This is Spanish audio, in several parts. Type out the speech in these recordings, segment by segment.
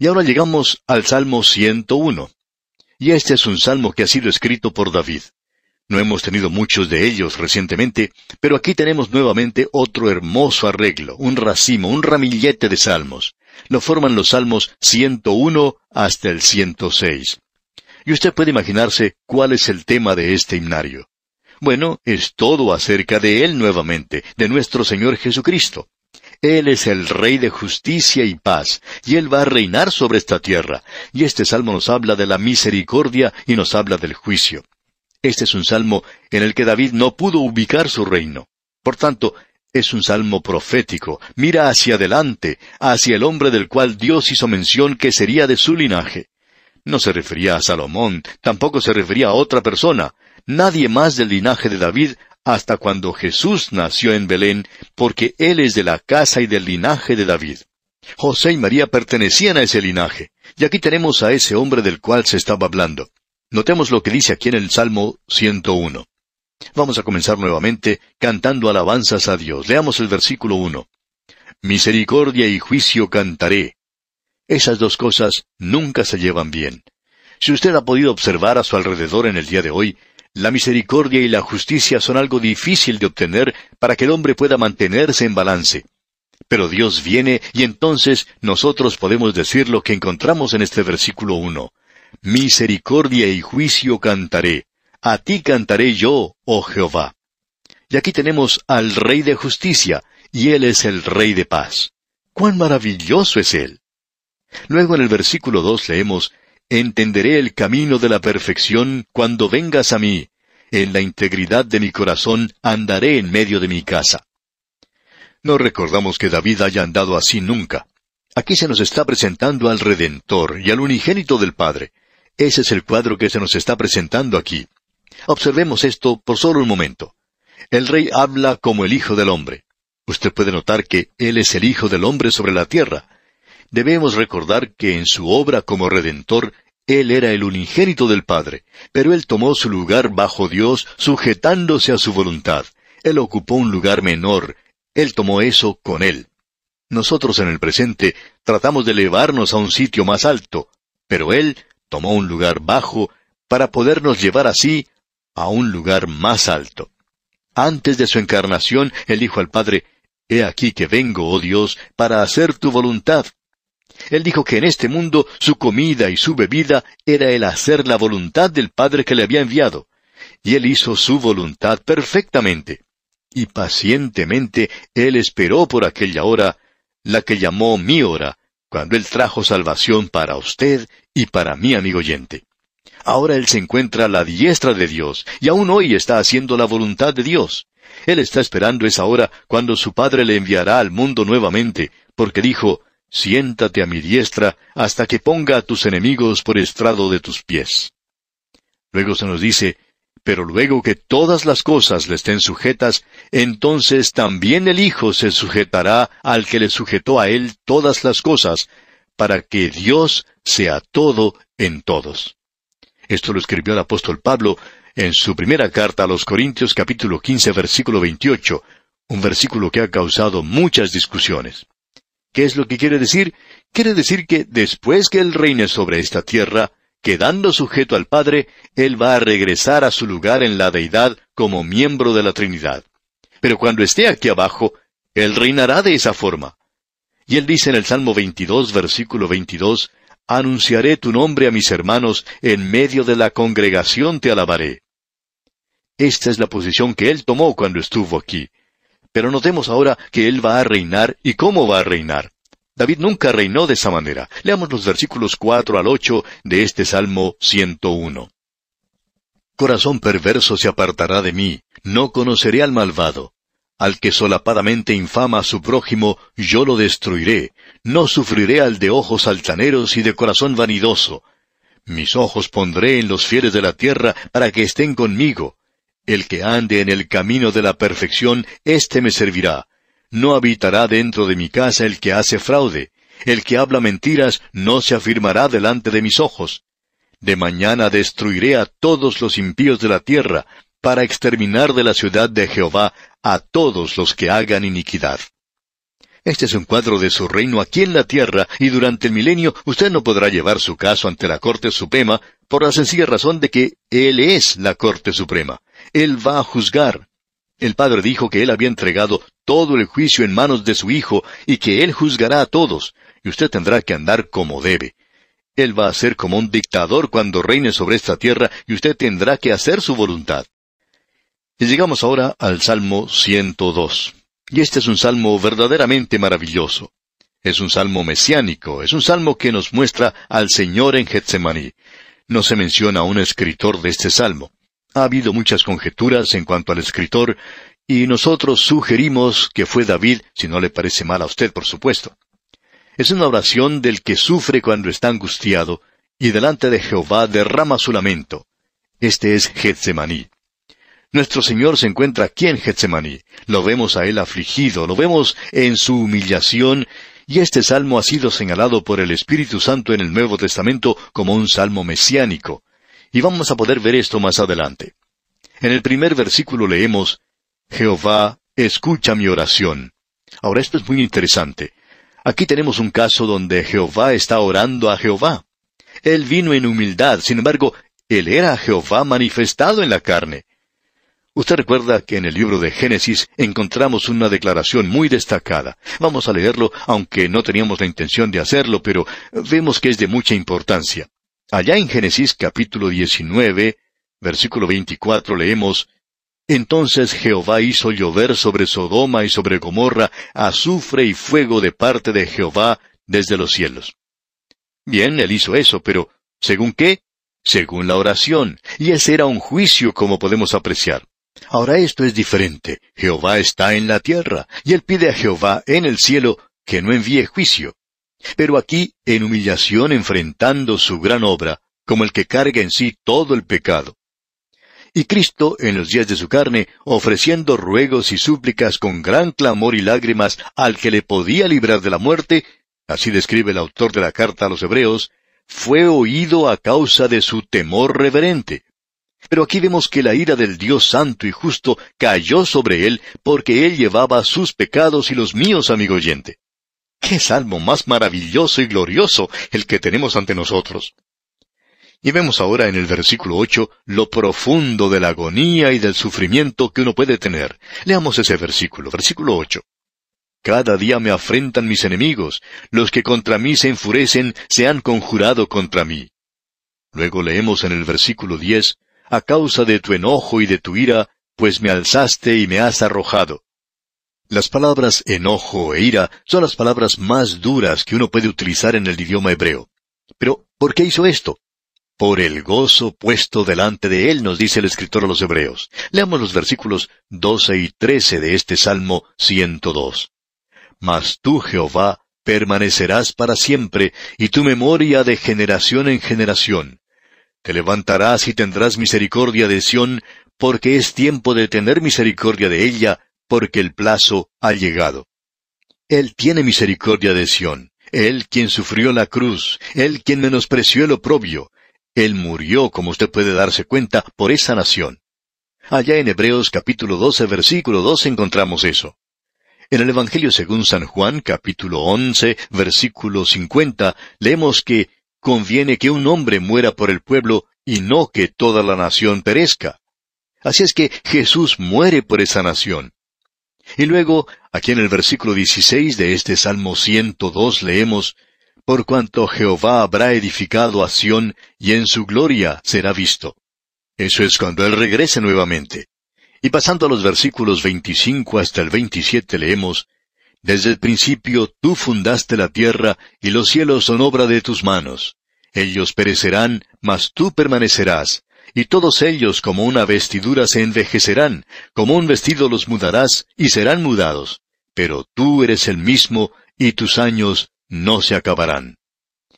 Y ahora llegamos al Salmo 101. Y este es un salmo que ha sido escrito por David. No hemos tenido muchos de ellos recientemente, pero aquí tenemos nuevamente otro hermoso arreglo, un racimo, un ramillete de salmos. Lo forman los salmos 101 hasta el 106. Y usted puede imaginarse cuál es el tema de este himnario. Bueno, es todo acerca de Él nuevamente, de nuestro Señor Jesucristo. Él es el Rey de justicia y paz, y Él va a reinar sobre esta tierra. Y este salmo nos habla de la misericordia y nos habla del juicio. Este es un salmo en el que David no pudo ubicar su reino. Por tanto, es un salmo profético. Mira hacia adelante, hacia el hombre del cual Dios hizo mención que sería de su linaje. No se refería a Salomón, tampoco se refería a otra persona, nadie más del linaje de David hasta cuando Jesús nació en Belén, porque él es de la casa y del linaje de David. José y María pertenecían a ese linaje, y aquí tenemos a ese hombre del cual se estaba hablando. Notemos lo que dice aquí en el Salmo 101. Vamos a comenzar nuevamente cantando alabanzas a Dios. Leamos el versículo 1. Misericordia y juicio cantaré. Esas dos cosas nunca se llevan bien. Si usted ha podido observar a su alrededor en el día de hoy, la misericordia y la justicia son algo difícil de obtener para que el hombre pueda mantenerse en balance. Pero Dios viene y entonces nosotros podemos decir lo que encontramos en este versículo 1. Misericordia y juicio cantaré. A ti cantaré yo, oh Jehová. Y aquí tenemos al Rey de justicia, y Él es el Rey de paz. ¡Cuán maravilloso es Él! Luego en el versículo dos leemos, Entenderé el camino de la perfección cuando vengas a mí. En la integridad de mi corazón andaré en medio de mi casa. No recordamos que David haya andado así nunca. Aquí se nos está presentando al Redentor y al unigénito del Padre. Ese es el cuadro que se nos está presentando aquí. Observemos esto por solo un momento. El rey habla como el Hijo del Hombre. Usted puede notar que Él es el Hijo del Hombre sobre la tierra. Debemos recordar que en su obra como Redentor, Él era el unigénito del Padre, pero Él tomó su lugar bajo Dios sujetándose a su voluntad. Él ocupó un lugar menor. Él tomó eso con Él. Nosotros en el presente tratamos de elevarnos a un sitio más alto, pero Él tomó un lugar bajo para podernos llevar así a un lugar más alto. Antes de su encarnación, él dijo al Padre, He aquí que vengo, oh Dios, para hacer tu voluntad. Él dijo que en este mundo su comida y su bebida era el hacer la voluntad del Padre que le había enviado. Y él hizo su voluntad perfectamente. Y pacientemente él esperó por aquella hora, la que llamó mi hora, cuando Él trajo salvación para usted y para mí, amigo oyente. Ahora Él se encuentra a la diestra de Dios, y aún hoy está haciendo la voluntad de Dios. Él está esperando esa hora cuando su Padre le enviará al mundo nuevamente, porque dijo, Siéntate a mi diestra hasta que ponga a tus enemigos por estrado de tus pies. Luego se nos dice, pero luego que todas las cosas le estén sujetas, entonces también el Hijo se sujetará al que le sujetó a él todas las cosas, para que Dios sea todo en todos. Esto lo escribió el apóstol Pablo en su primera carta a los Corintios capítulo 15 versículo 28, un versículo que ha causado muchas discusiones. ¿Qué es lo que quiere decir? Quiere decir que después que Él reine sobre esta tierra, quedando sujeto al Padre, Él va a regresar a su lugar en la deidad como miembro de la Trinidad. Pero cuando esté aquí abajo, Él reinará de esa forma. Y Él dice en el Salmo 22, versículo 22, Anunciaré tu nombre a mis hermanos, en medio de la congregación te alabaré. Esta es la posición que Él tomó cuando estuvo aquí. Pero notemos ahora que Él va a reinar y cómo va a reinar. David nunca reinó de esa manera. Leamos los versículos cuatro al ocho de este Salmo 101. Corazón perverso se apartará de mí, no conoceré al malvado. Al que solapadamente infama a su prójimo, yo lo destruiré. No sufriré al de ojos altaneros y de corazón vanidoso. Mis ojos pondré en los fieles de la tierra para que estén conmigo. El que ande en el camino de la perfección, éste me servirá. No habitará dentro de mi casa el que hace fraude. El que habla mentiras no se afirmará delante de mis ojos. De mañana destruiré a todos los impíos de la tierra, para exterminar de la ciudad de Jehová a todos los que hagan iniquidad. Este es un cuadro de su reino aquí en la tierra, y durante el milenio usted no podrá llevar su caso ante la Corte Suprema por la sencilla razón de que Él es la Corte Suprema. Él va a juzgar. El Padre dijo que Él había entregado todo el juicio en manos de su Hijo y que Él juzgará a todos, y usted tendrá que andar como debe. Él va a ser como un dictador cuando reine sobre esta tierra y usted tendrá que hacer su voluntad. Y llegamos ahora al Salmo 102. Y este es un salmo verdaderamente maravilloso. Es un salmo mesiánico, es un salmo que nos muestra al Señor en Getsemaní. No se menciona a un escritor de este salmo. Ha habido muchas conjeturas en cuanto al escritor, y nosotros sugerimos que fue David, si no le parece mal a usted, por supuesto. Es una oración del que sufre cuando está angustiado, y delante de Jehová derrama su lamento. Este es Getsemaní. Nuestro Señor se encuentra aquí en Getsemaní. Lo vemos a Él afligido, lo vemos en su humillación, y este salmo ha sido señalado por el Espíritu Santo en el Nuevo Testamento como un salmo mesiánico. Y vamos a poder ver esto más adelante. En el primer versículo leemos, Jehová, escucha mi oración. Ahora esto es muy interesante. Aquí tenemos un caso donde Jehová está orando a Jehová. Él vino en humildad, sin embargo, él era Jehová manifestado en la carne. Usted recuerda que en el libro de Génesis encontramos una declaración muy destacada. Vamos a leerlo, aunque no teníamos la intención de hacerlo, pero vemos que es de mucha importancia. Allá en Génesis capítulo 19, versículo 24 leemos, Entonces Jehová hizo llover sobre Sodoma y sobre Gomorra azufre y fuego de parte de Jehová desde los cielos. Bien, él hizo eso, pero ¿según qué? Según la oración, y ese era un juicio como podemos apreciar. Ahora esto es diferente. Jehová está en la tierra, y él pide a Jehová en el cielo que no envíe juicio. Pero aquí, en humillación enfrentando su gran obra, como el que carga en sí todo el pecado. Y Cristo, en los días de su carne, ofreciendo ruegos y súplicas con gran clamor y lágrimas al que le podía librar de la muerte, así describe el autor de la carta a los Hebreos, fue oído a causa de su temor reverente. Pero aquí vemos que la ira del Dios santo y justo cayó sobre él porque él llevaba sus pecados y los míos, amigo oyente. ¡Qué salmo más maravilloso y glorioso el que tenemos ante nosotros! Y vemos ahora en el versículo ocho lo profundo de la agonía y del sufrimiento que uno puede tener. Leamos ese versículo, versículo ocho. Cada día me afrentan mis enemigos, los que contra mí se enfurecen se han conjurado contra mí. Luego leemos en el versículo diez, a causa de tu enojo y de tu ira, pues me alzaste y me has arrojado. Las palabras enojo e ira son las palabras más duras que uno puede utilizar en el idioma hebreo. Pero, ¿por qué hizo esto? Por el gozo puesto delante de él, nos dice el escritor a los Hebreos. Leamos los versículos 12 y 13 de este Salmo 102. Mas tú, Jehová, permanecerás para siempre, y tu memoria de generación en generación. Te levantarás y tendrás misericordia de Sión, porque es tiempo de tener misericordia de ella, porque el plazo ha llegado. Él tiene misericordia de Sión, Él quien sufrió la cruz, Él quien menospreció el oprobio, Él murió, como usted puede darse cuenta, por esa nación. Allá en Hebreos capítulo 12, versículo 2 encontramos eso. En el Evangelio según San Juan capítulo 11, versículo 50, leemos que conviene que un hombre muera por el pueblo y no que toda la nación perezca. Así es que Jesús muere por esa nación. Y luego, aquí en el versículo 16 de este Salmo 102 leemos, Por cuanto Jehová habrá edificado a Sión, y en su gloria será visto. Eso es cuando Él regrese nuevamente. Y pasando a los versículos 25 hasta el 27 leemos, desde el principio tú fundaste la tierra, y los cielos son obra de tus manos. Ellos perecerán, mas tú permanecerás, y todos ellos como una vestidura se envejecerán, como un vestido los mudarás, y serán mudados. Pero tú eres el mismo, y tus años no se acabarán.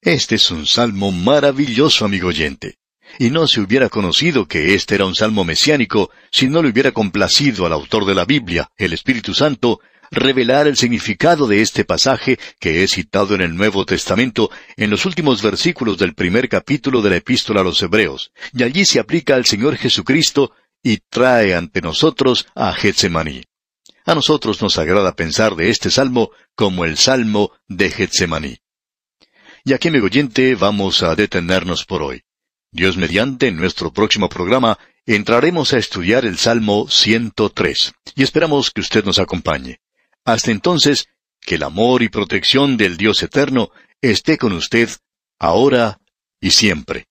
Este es un salmo maravilloso, amigo oyente. Y no se hubiera conocido que este era un salmo mesiánico si no le hubiera complacido al autor de la Biblia, el Espíritu Santo, revelar el significado de este pasaje que es citado en el Nuevo Testamento en los últimos versículos del primer capítulo de la epístola a los Hebreos, y allí se aplica al Señor Jesucristo y trae ante nosotros a Getsemaní. A nosotros nos agrada pensar de este salmo como el salmo de Getsemaní. Y aquí, amigo oyente, vamos a detenernos por hoy. Dios mediante, en nuestro próximo programa, entraremos a estudiar el Salmo 103, y esperamos que usted nos acompañe. Hasta entonces, que el amor y protección del Dios eterno esté con usted, ahora y siempre.